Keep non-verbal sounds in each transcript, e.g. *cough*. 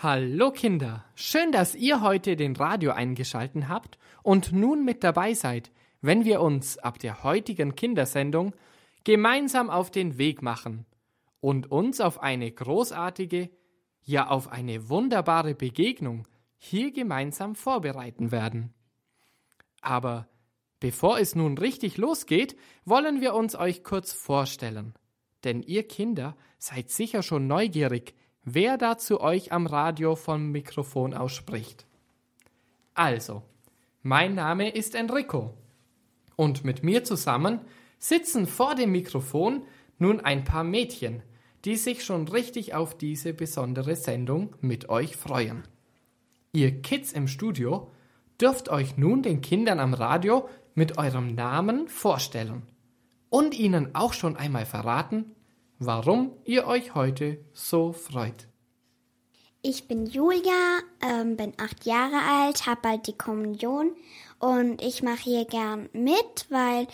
Hallo Kinder, schön, dass ihr heute den Radio eingeschalten habt und nun mit dabei seid, wenn wir uns ab der heutigen Kindersendung gemeinsam auf den Weg machen und uns auf eine großartige, ja auf eine wunderbare Begegnung hier gemeinsam vorbereiten werden. Aber bevor es nun richtig losgeht, wollen wir uns euch kurz vorstellen. Denn ihr Kinder seid sicher schon neugierig, wer da zu euch am Radio vom Mikrofon ausspricht. Also, mein Name ist Enrico und mit mir zusammen sitzen vor dem Mikrofon nun ein paar Mädchen, die sich schon richtig auf diese besondere Sendung mit euch freuen. Ihr Kids im Studio dürft euch nun den Kindern am Radio mit eurem Namen vorstellen und ihnen auch schon einmal verraten, warum ihr euch heute so freut. Ich bin Julia, ähm, bin acht Jahre alt, habe bald die Kommunion und ich mache hier gern mit, weil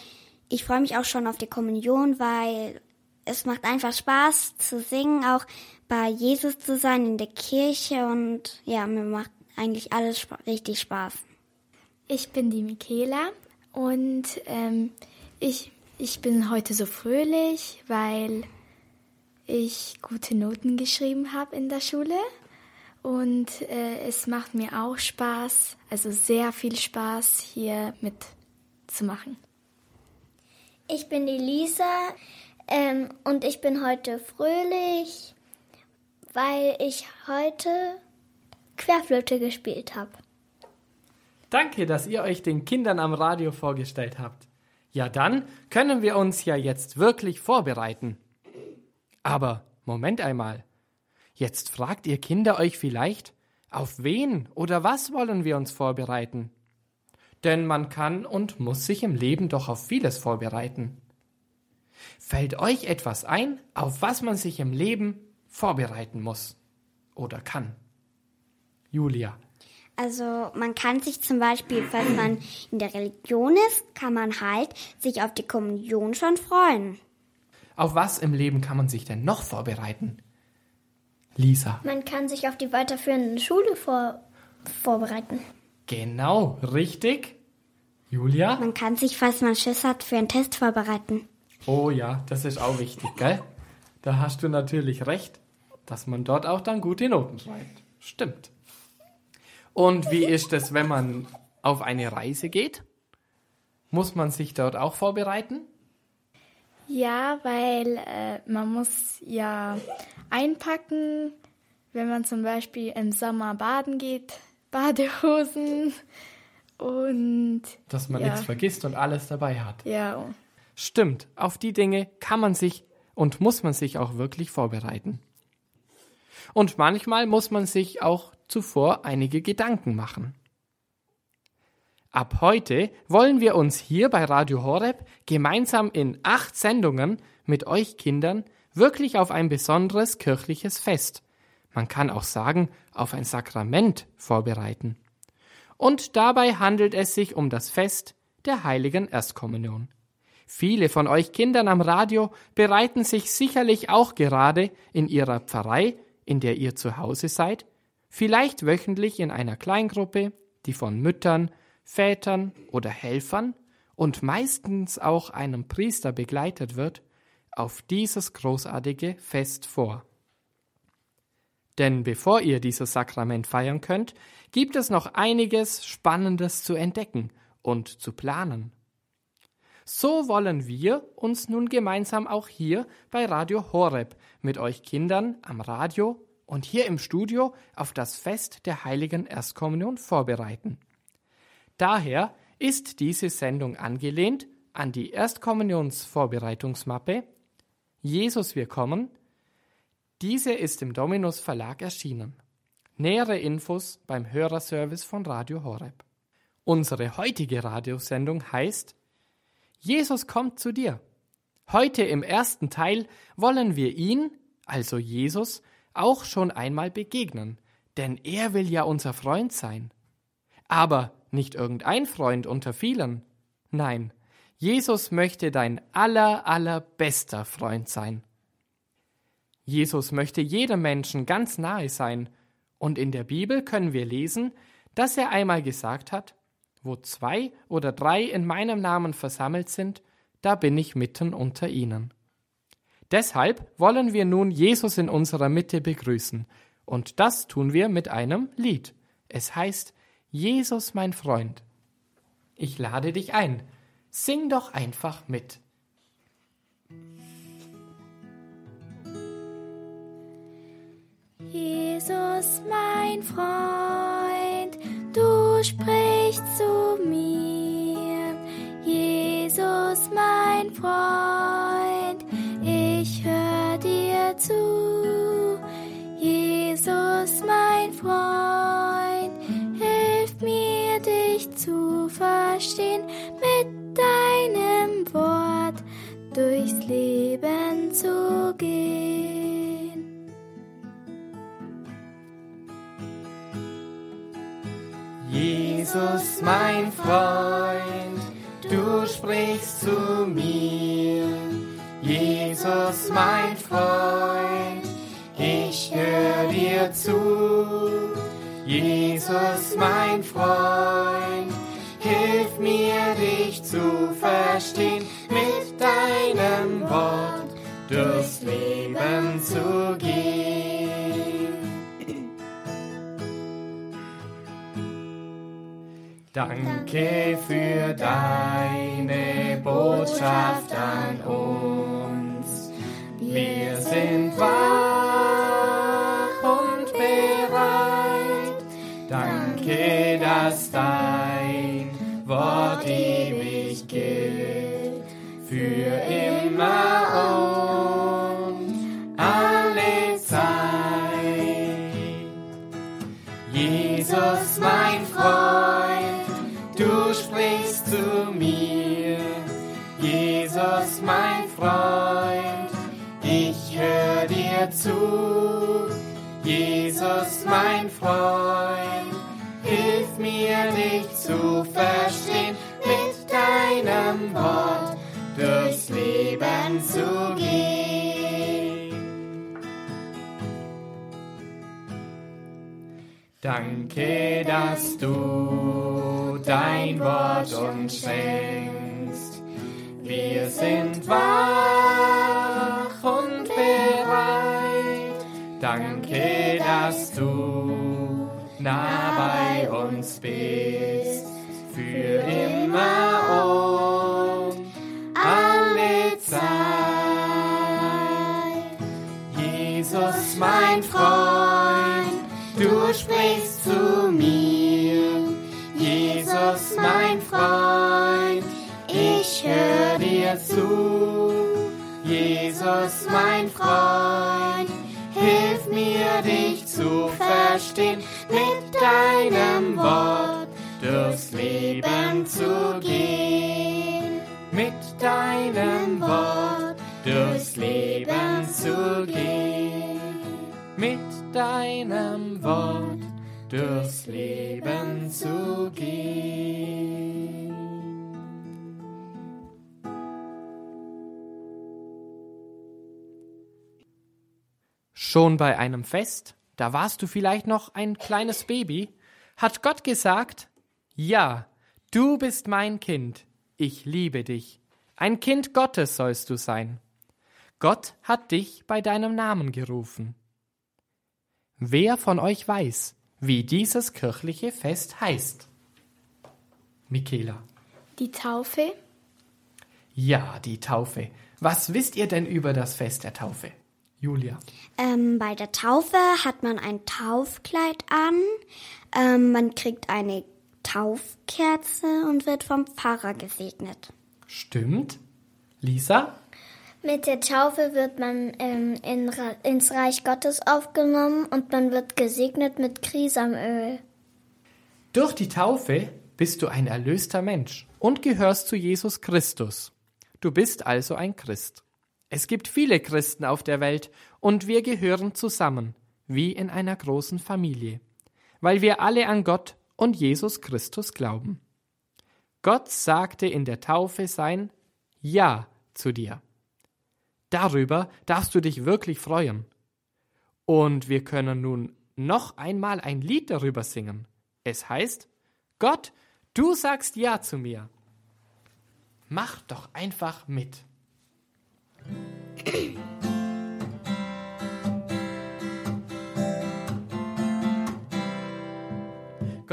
ich freue mich auch schon auf die Kommunion, weil es macht einfach Spaß zu singen, auch bei Jesus zu sein in der Kirche und ja, mir macht eigentlich alles richtig Spaß. Ich bin die Michaela und ähm, ich, ich bin heute so fröhlich, weil ich gute Noten geschrieben habe in der Schule. Und äh, es macht mir auch Spaß, also sehr viel Spaß, hier mitzumachen. Ich bin die Lisa ähm, und ich bin heute fröhlich, weil ich heute Querflöte gespielt habe. Danke, dass ihr euch den Kindern am Radio vorgestellt habt. Ja, dann können wir uns ja jetzt wirklich vorbereiten. Aber Moment einmal. Jetzt fragt ihr Kinder euch vielleicht, auf wen oder was wollen wir uns vorbereiten? Denn man kann und muss sich im Leben doch auf vieles vorbereiten. Fällt euch etwas ein, auf was man sich im Leben vorbereiten muss oder kann? Julia. Also man kann sich zum Beispiel, falls man in der Religion ist, kann man halt sich auf die Kommunion schon freuen. Auf was im Leben kann man sich denn noch vorbereiten? Lisa. Man kann sich auf die weiterführende Schule vor vorbereiten. Genau, richtig. Julia? Man kann sich, falls man Schiss hat, für einen Test vorbereiten. Oh ja, das ist auch wichtig, gell? Da hast du natürlich recht, dass man dort auch dann gute Noten schreibt. Stimmt. Und wie ist es, wenn man auf eine Reise geht? Muss man sich dort auch vorbereiten? Ja, weil äh, man muss ja einpacken, wenn man zum Beispiel im Sommer baden geht, *laughs* Badehosen und dass man ja. nichts vergisst und alles dabei hat. Ja. Stimmt, auf die Dinge kann man sich und muss man sich auch wirklich vorbereiten. Und manchmal muss man sich auch zuvor einige Gedanken machen. Ab heute wollen wir uns hier bei Radio Horeb gemeinsam in acht Sendungen mit euch Kindern wirklich auf ein besonderes kirchliches Fest, man kann auch sagen, auf ein Sakrament vorbereiten. Und dabei handelt es sich um das Fest der heiligen Erstkommunion. Viele von euch Kindern am Radio bereiten sich sicherlich auch gerade in ihrer Pfarrei, in der ihr zu Hause seid, vielleicht wöchentlich in einer Kleingruppe, die von Müttern, Vätern oder Helfern und meistens auch einem Priester begleitet wird, auf dieses großartige Fest vor. Denn bevor ihr dieses Sakrament feiern könnt, gibt es noch einiges Spannendes zu entdecken und zu planen. So wollen wir uns nun gemeinsam auch hier bei Radio Horeb mit euch Kindern am Radio und hier im Studio auf das Fest der heiligen Erstkommunion vorbereiten. Daher ist diese Sendung angelehnt an die Erstkommunionsvorbereitungsmappe Jesus wir kommen. Diese ist im Dominus Verlag erschienen. Nähere Infos beim Hörerservice von Radio Horeb. Unsere heutige Radiosendung heißt Jesus kommt zu dir. Heute im ersten Teil wollen wir ihn, also Jesus, auch schon einmal begegnen, denn er will ja unser Freund sein. Aber nicht irgendein Freund unter vielen. Nein, Jesus möchte dein aller, allerbester Freund sein. Jesus möchte jedem Menschen ganz nahe sein Und in der Bibel können wir lesen, dass er einmal gesagt hat, wo zwei oder drei in meinem Namen versammelt sind, da bin ich mitten unter ihnen. Deshalb wollen wir nun Jesus in unserer Mitte begrüßen, und das tun wir mit einem Lied. Es heißt Jesus mein Freund. Ich lade dich ein, sing doch einfach mit. Jesus mein Freund, du sprichst zu mir. Jesus mein Freund, ich höre dir zu. Jesus mein Freund, zu verstehen mit deinem Wort durchs Leben zu gehen. Jesus, mein Freund, du sprichst zu mir. Jesus, mein Freund, ich höre dir zu. Jesus, mein Freund, verstehen, mit deinem Wort durchs Leben zu gehen. Danke für deine Botschaft an uns. Wir sind wach und bereit. Danke, dass dein verstehen, mit deinem Wort durchs Leben zu gehen. Danke, dass du dein Wort uns schenkst. Wir sind wach und bereit. Danke, dass du nah bei uns bist. Für immer und alle Zeit. Jesus, mein Freund, du sprichst zu mir. Jesus, mein Freund, ich höre dir zu. Jesus, mein Freund, hilf mir dich zu verstehen, mit deinem Wort durchs Leben zu gehen. Mit deinem Wort durchs Leben zu gehen. Mit deinem Wort durchs Leben zu gehen. Schon bei einem Fest, da warst du vielleicht noch ein kleines Baby, hat Gott gesagt, ja, du bist mein Kind, ich liebe dich. Ein Kind Gottes sollst du sein. Gott hat dich bei deinem Namen gerufen. Wer von euch weiß, wie dieses kirchliche Fest heißt? Michaela. Die Taufe, Ja, die Taufe. Was wisst ihr denn über das Fest der Taufe? Julia. Ähm, bei der Taufe hat man ein Taufkleid an, ähm, man kriegt eine Taufkerze und wird vom Pfarrer gesegnet. Stimmt. Lisa? Mit der Taufe wird man ähm, in, ins Reich Gottes aufgenommen und man wird gesegnet mit Krisamöl. Durch die Taufe bist du ein erlöster Mensch und gehörst zu Jesus Christus. Du bist also ein Christ. Es gibt viele Christen auf der Welt und wir gehören zusammen, wie in einer großen Familie, weil wir alle an Gott und Jesus Christus glauben. Gott sagte in der Taufe sein Ja zu dir. Darüber darfst du dich wirklich freuen. Und wir können nun noch einmal ein Lied darüber singen. Es heißt, Gott, du sagst Ja zu mir. Mach doch einfach mit.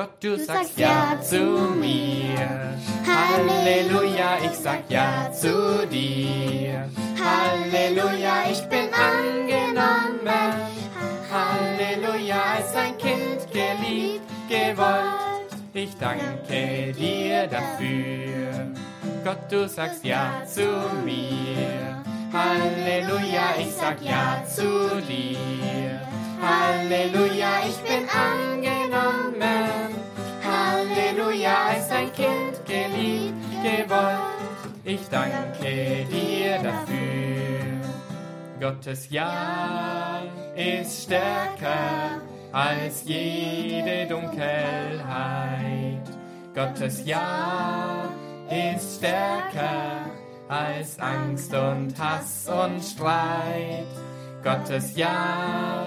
Gott, du, sagst Ja zu mir. Halleluja, ich sag Ja zu dir. Halleluja, ich bin angenommen. Halleluja, als ein Kind geliebt, gewollt. Ich danke dir dafür. Gott, du sagst Ja zu mir. Halleluja, ich sag Ja zu dir. Halleluja, ich bin angenommen. Halleluja, als ein Kind geliebt, gewollt. Ich danke dir dafür. Gottes Ja ist stärker als jede Dunkelheit. Gottes Ja ist stärker als Angst und Hass und Streit. Gottes Ja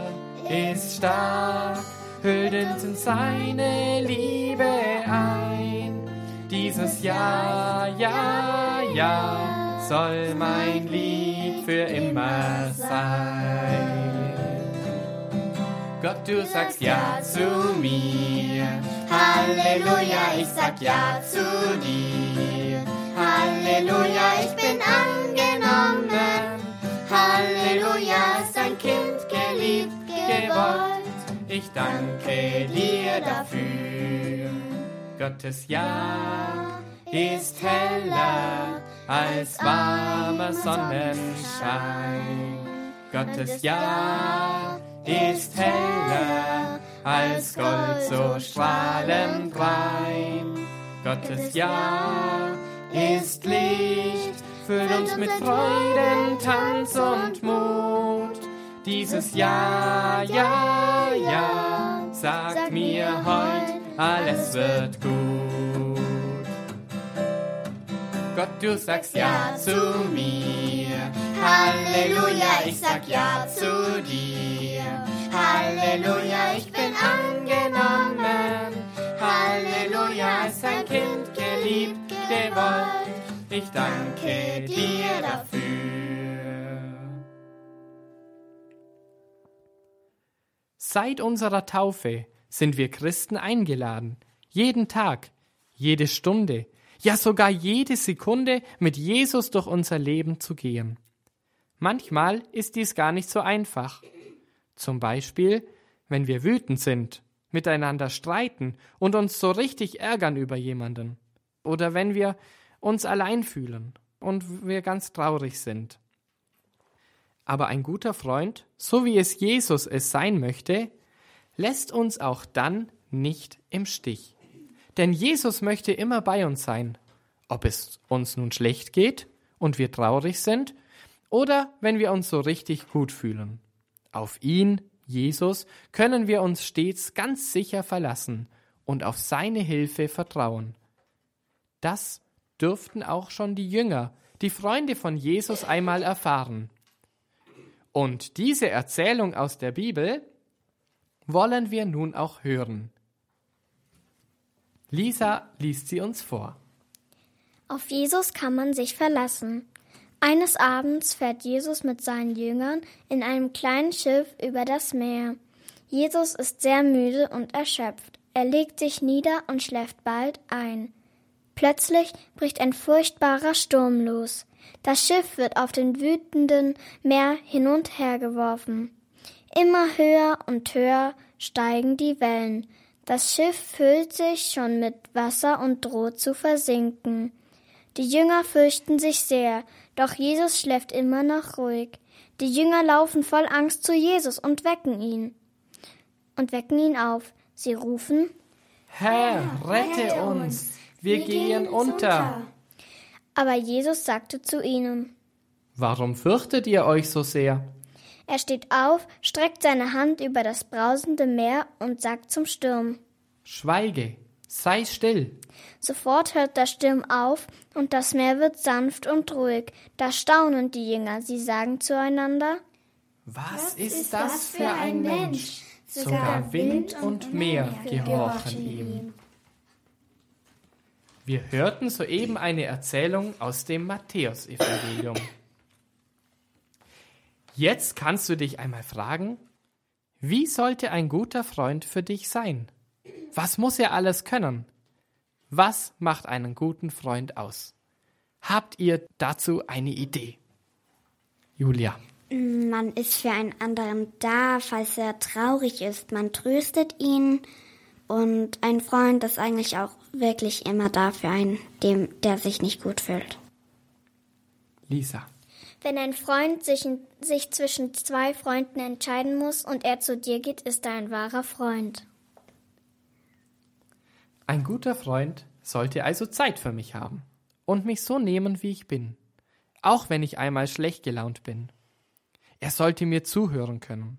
ist stark, hüllt uns in seine Liebe ein. Dieses Ja, Ja, Ja soll mein Lied für immer sein. Gott, du sagst Ja zu mir. Halleluja, ich sag Ja zu dir. Halleluja, ich bin angenommen. Halleluja, ist ein Kind gewollt. Ich danke dir dafür. Gottes Ja ist heller als warmer Sonnenschein. Gottes Ja ist heller als Gold so strahlend rein. Gottes Ja ist Licht, füllt uns mit Freuden, Tanz und Mut. Dieses Ja, Ja, Ja, sagt mir heut, alles wird gut. Gott, du sagst Ja zu mir. Halleluja, ich sag Ja zu dir. Halleluja, ich bin angenommen. Halleluja, ist ein Kind geliebt, gewollt. Ich danke dir dafür. Seit unserer Taufe sind wir Christen eingeladen, jeden Tag, jede Stunde, ja sogar jede Sekunde mit Jesus durch unser Leben zu gehen. Manchmal ist dies gar nicht so einfach. Zum Beispiel, wenn wir wütend sind, miteinander streiten und uns so richtig ärgern über jemanden. Oder wenn wir uns allein fühlen und wir ganz traurig sind. Aber ein guter Freund, so wie es Jesus es sein möchte, lässt uns auch dann nicht im Stich. Denn Jesus möchte immer bei uns sein, ob es uns nun schlecht geht und wir traurig sind oder wenn wir uns so richtig gut fühlen. Auf ihn, Jesus, können wir uns stets ganz sicher verlassen und auf seine Hilfe vertrauen. Das dürften auch schon die Jünger, die Freunde von Jesus einmal erfahren. Und diese Erzählung aus der Bibel wollen wir nun auch hören. Lisa liest sie uns vor. Auf Jesus kann man sich verlassen. Eines Abends fährt Jesus mit seinen Jüngern in einem kleinen Schiff über das Meer. Jesus ist sehr müde und erschöpft. Er legt sich nieder und schläft bald ein. Plötzlich bricht ein furchtbarer Sturm los. Das Schiff wird auf dem wütenden Meer hin und her geworfen. Immer höher und höher steigen die Wellen. Das Schiff füllt sich schon mit Wasser und droht zu versinken. Die Jünger fürchten sich sehr, doch Jesus schläft immer noch ruhig. Die Jünger laufen voll Angst zu Jesus und wecken ihn. Und wecken ihn auf. Sie rufen, Herr, rette uns, wir gehen unter. Aber Jesus sagte zu ihnen. Warum fürchtet ihr euch so sehr? Er steht auf, streckt seine Hand über das brausende Meer und sagt zum Sturm. Schweige, sei still. Sofort hört der Sturm auf und das Meer wird sanft und ruhig. Da staunen die Jünger. Sie sagen zueinander, Was, ist das für ein Mensch? Sogar Wind und Meer gehorchen ihm. Wir hörten soeben eine Erzählung aus dem Matthäusevangelium. Jetzt kannst du dich einmal fragen, wie sollte ein guter Freund für dich sein? Was muss er alles können? Was macht einen guten Freund aus? Habt ihr dazu eine Idee? Julia. Man ist für einen anderen da, falls er traurig ist. Man tröstet ihn. Und ein Freund ist eigentlich auch wirklich immer da für einen, dem, der sich nicht gut fühlt. Lisa. Wenn ein Freund sich, sich zwischen zwei Freunden entscheiden muss und er zu dir geht, ist er ein wahrer Freund. Ein guter Freund sollte also Zeit für mich haben und mich so nehmen, wie ich bin, auch wenn ich einmal schlecht gelaunt bin. Er sollte mir zuhören können.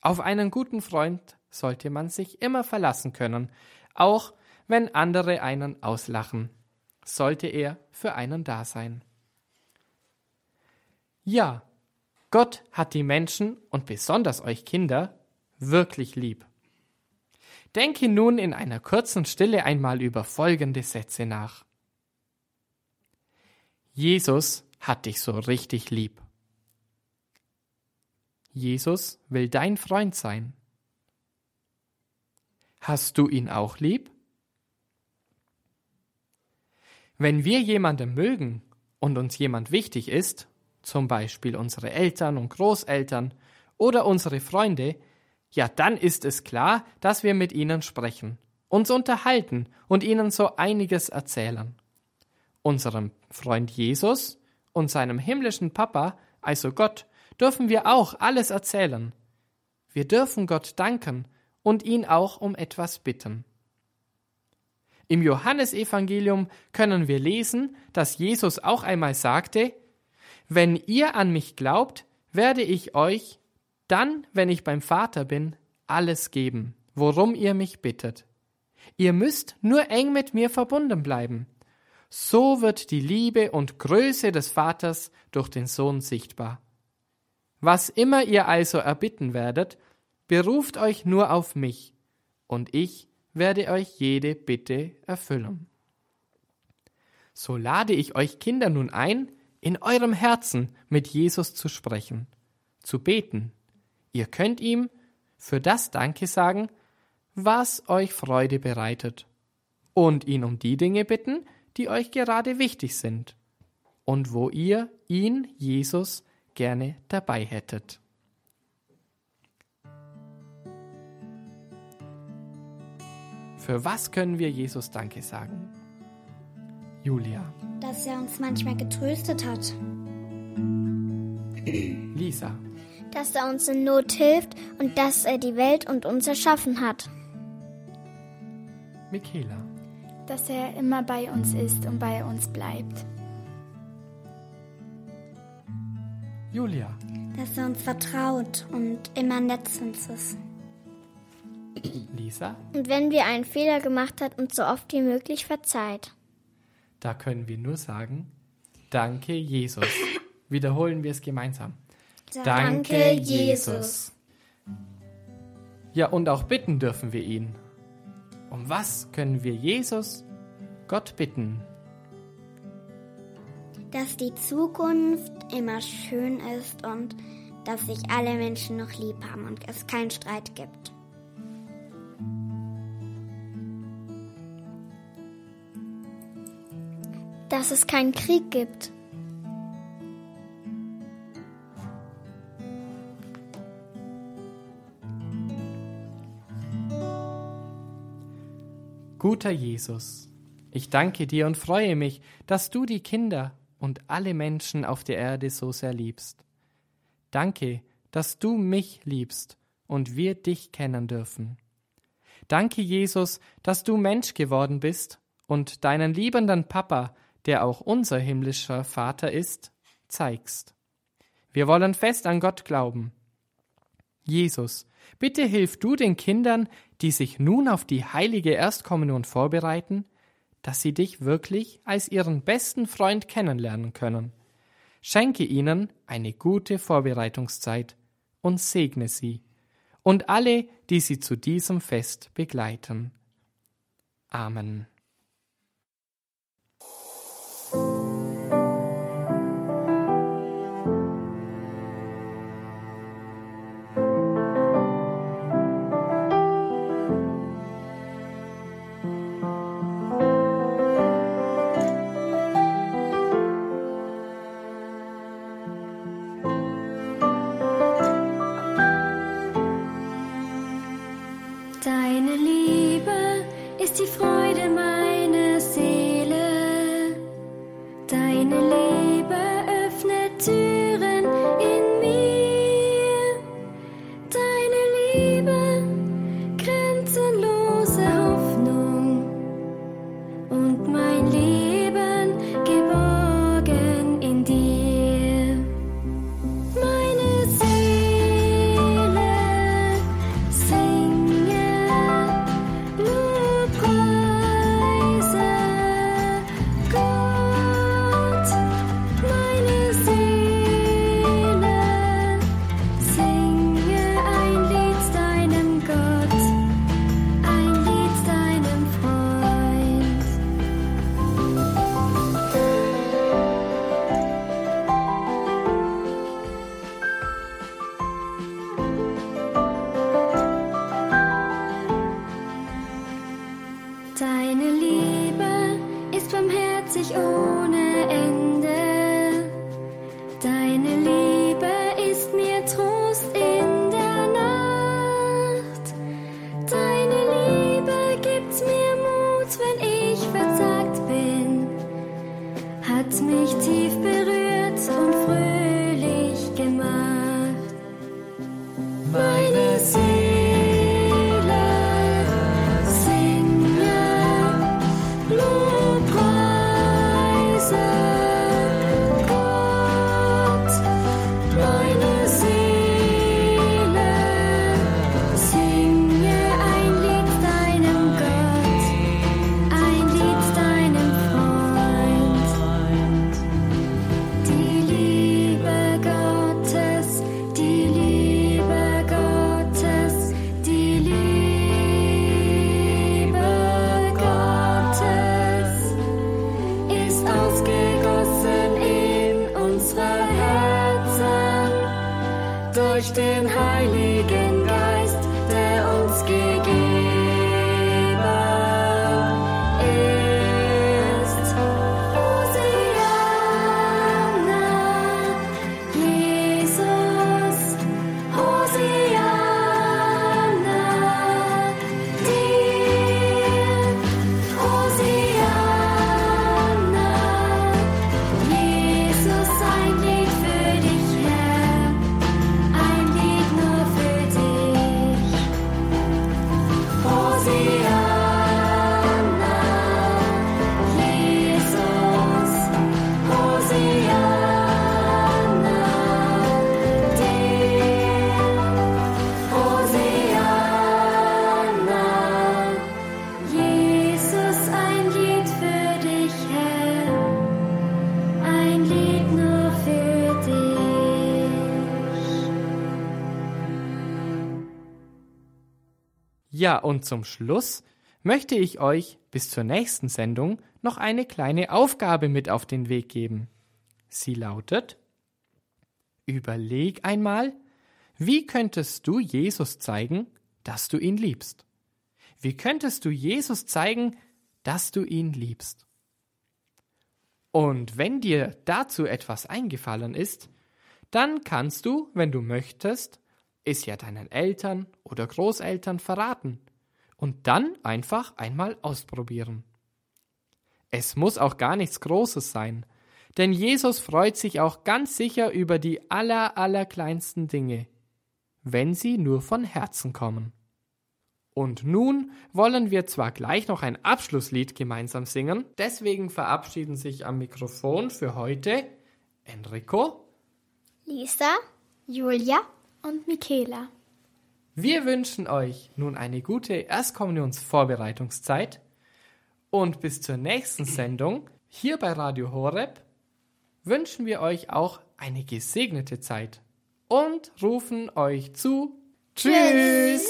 Auf einen guten Freund sollte man sich immer verlassen können, auch wenn andere einen auslachen, sollte er für einen da sein. Ja, Gott hat die Menschen und besonders euch Kinder wirklich lieb. Denke nun in einer kurzen Stille einmal über folgende Sätze nach. Jesus hat dich so richtig lieb. Jesus will dein Freund sein. Hast du ihn auch lieb? Wenn wir jemanden mögen und uns jemand wichtig ist, zum Beispiel unsere Eltern und Großeltern oder unsere Freunde, ja dann ist es klar, dass wir mit ihnen sprechen, uns unterhalten und ihnen so einiges erzählen. Unserem Freund Jesus und seinem himmlischen Papa, also Gott, dürfen wir auch alles erzählen. Wir dürfen Gott danken und ihn auch um etwas bitten. Im Johannesevangelium können wir lesen, dass Jesus auch einmal sagte, Wenn ihr an mich glaubt, werde ich euch dann, wenn ich beim Vater bin, alles geben, worum ihr mich bittet. Ihr müsst nur eng mit mir verbunden bleiben. So wird die Liebe und Größe des Vaters durch den Sohn sichtbar. Was immer ihr also erbitten werdet, beruft euch nur auf mich, und ich werde euch jede Bitte erfüllen. So lade ich euch Kinder nun ein, in eurem Herzen mit Jesus zu sprechen, zu beten, Ihr könnt ihm für das Danke sagen, was euch Freude bereitet, und ihn um die Dinge bitten, die euch gerade wichtig sind und wo ihr ihn, Jesus, gerne dabei hättet. Für was können wir Jesus Danke sagen? Julia. Dass er uns manchmal getröstet hat. Lisa dass er uns in Not hilft und dass er die Welt und uns erschaffen hat. Michaela. Dass er immer bei uns ist und bei uns bleibt. Julia. Dass er uns vertraut und immer nett zu uns ist. Lisa. Und wenn wir einen Fehler gemacht hat, uns so oft wie möglich verzeiht. Da können wir nur sagen, danke Jesus. *laughs* Wiederholen wir es gemeinsam. Danke, Jesus. Ja, und auch bitten dürfen wir ihn. Um was können wir Jesus, Gott bitten? Dass die Zukunft immer schön ist und dass sich alle Menschen noch lieb haben und es keinen Streit gibt. Dass es keinen Krieg gibt. Guter Jesus, ich danke dir und freue mich, dass du die Kinder und alle Menschen auf der Erde so sehr liebst. Danke, dass du mich liebst und wir dich kennen dürfen. Danke, Jesus, dass du Mensch geworden bist und deinen liebenden Papa, der auch unser himmlischer Vater ist, zeigst. Wir wollen fest an Gott glauben. Jesus, bitte hilf du den Kindern, die sich nun auf die heilige Erstkommunion vorbereiten, dass sie dich wirklich als ihren besten Freund kennenlernen können. Schenke ihnen eine gute Vorbereitungszeit und segne sie. und alle, die sie zu diesem Fest begleiten. Amen. petits francs. Ja, und zum Schluss möchte ich euch bis zur nächsten Sendung noch eine kleine Aufgabe mit auf den Weg geben. Sie lautet Überleg einmal, wie könntest du Jesus zeigen, dass du ihn liebst? Wie könntest du Jesus zeigen, dass du ihn liebst? Und wenn dir dazu etwas eingefallen ist, dann kannst du, wenn du möchtest, es ja deinen Eltern oder Großeltern verraten und dann einfach einmal ausprobieren. Es muss auch gar nichts Großes sein, denn Jesus freut sich auch ganz sicher über die aller, allerkleinsten Dinge, wenn sie nur von Herzen kommen. Und nun wollen wir zwar gleich noch ein Abschlusslied gemeinsam singen, deswegen verabschieden sich am Mikrofon für heute Enrico, Lisa, Julia und Michaela. Wir wünschen euch nun eine gute Erstkommunionsvorbereitungszeit und bis zur nächsten Sendung hier bei Radio Horeb wünschen wir euch auch eine gesegnete Zeit und rufen euch zu Tschüss.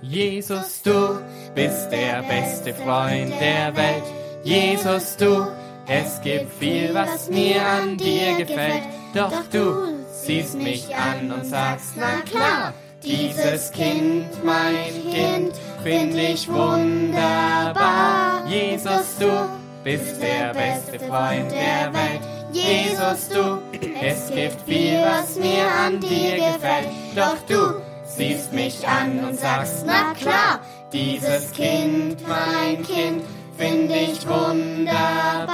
Jesus, du bist der beste Freund der Welt. Jesus, du, es gibt viel, was mir an dir gefällt. Doch du siehst mich an und sagst, na klar, dieses Kind, mein Kind, find ich wunderbar. Jesus, du bist der beste Freund der Welt. Jesus, du, es gibt viel, was mir an dir gefällt. Doch du siehst mich an und sagst, na klar, dieses Kind, mein Kind, find ich wunderbar.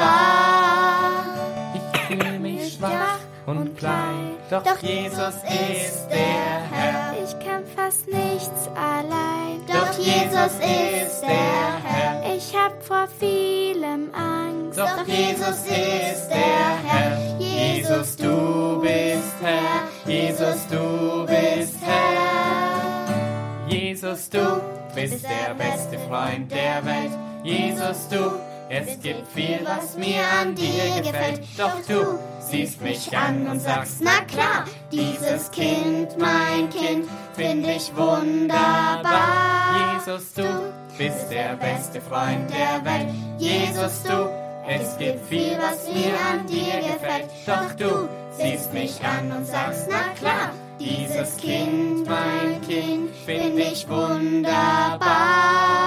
Ich fühle mich schwach und klein, doch, doch Jesus ist der Herr. Ich kann fast nichts allein. Doch Jesus ist der Herr. Ich hab vor vielem Angst. Doch Jesus ist der Herr. Jesus, du bist Herr. Jesus, du bist Herr. Jesus, du bist der beste Freund der Welt. Jesus, du, es gibt viel, was mir an dir gefällt. Doch du siehst mich an und sagst, na klar, dieses Kind, mein Kind, find ich wunderbar. Jesus, du bist der beste Freund der Welt. Jesus, du, es gibt viel, was mir an dir gefällt. Doch du siehst mich an und sagst, na klar, dieses Kind, mein Kind, find ich wunderbar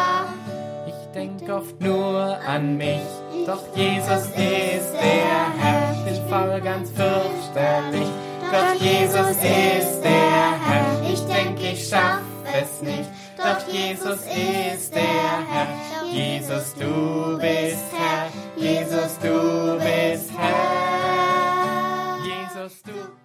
denk oft nur an mich. Doch Jesus ist der Herr, ich fall ganz fürchterlich. Doch Jesus ist der Herr, ich denk, ich schaff es nicht. Doch Jesus ist der Herr, Jesus, du bist Herr, Jesus, du bist Herr. Jesus, du bist Herr.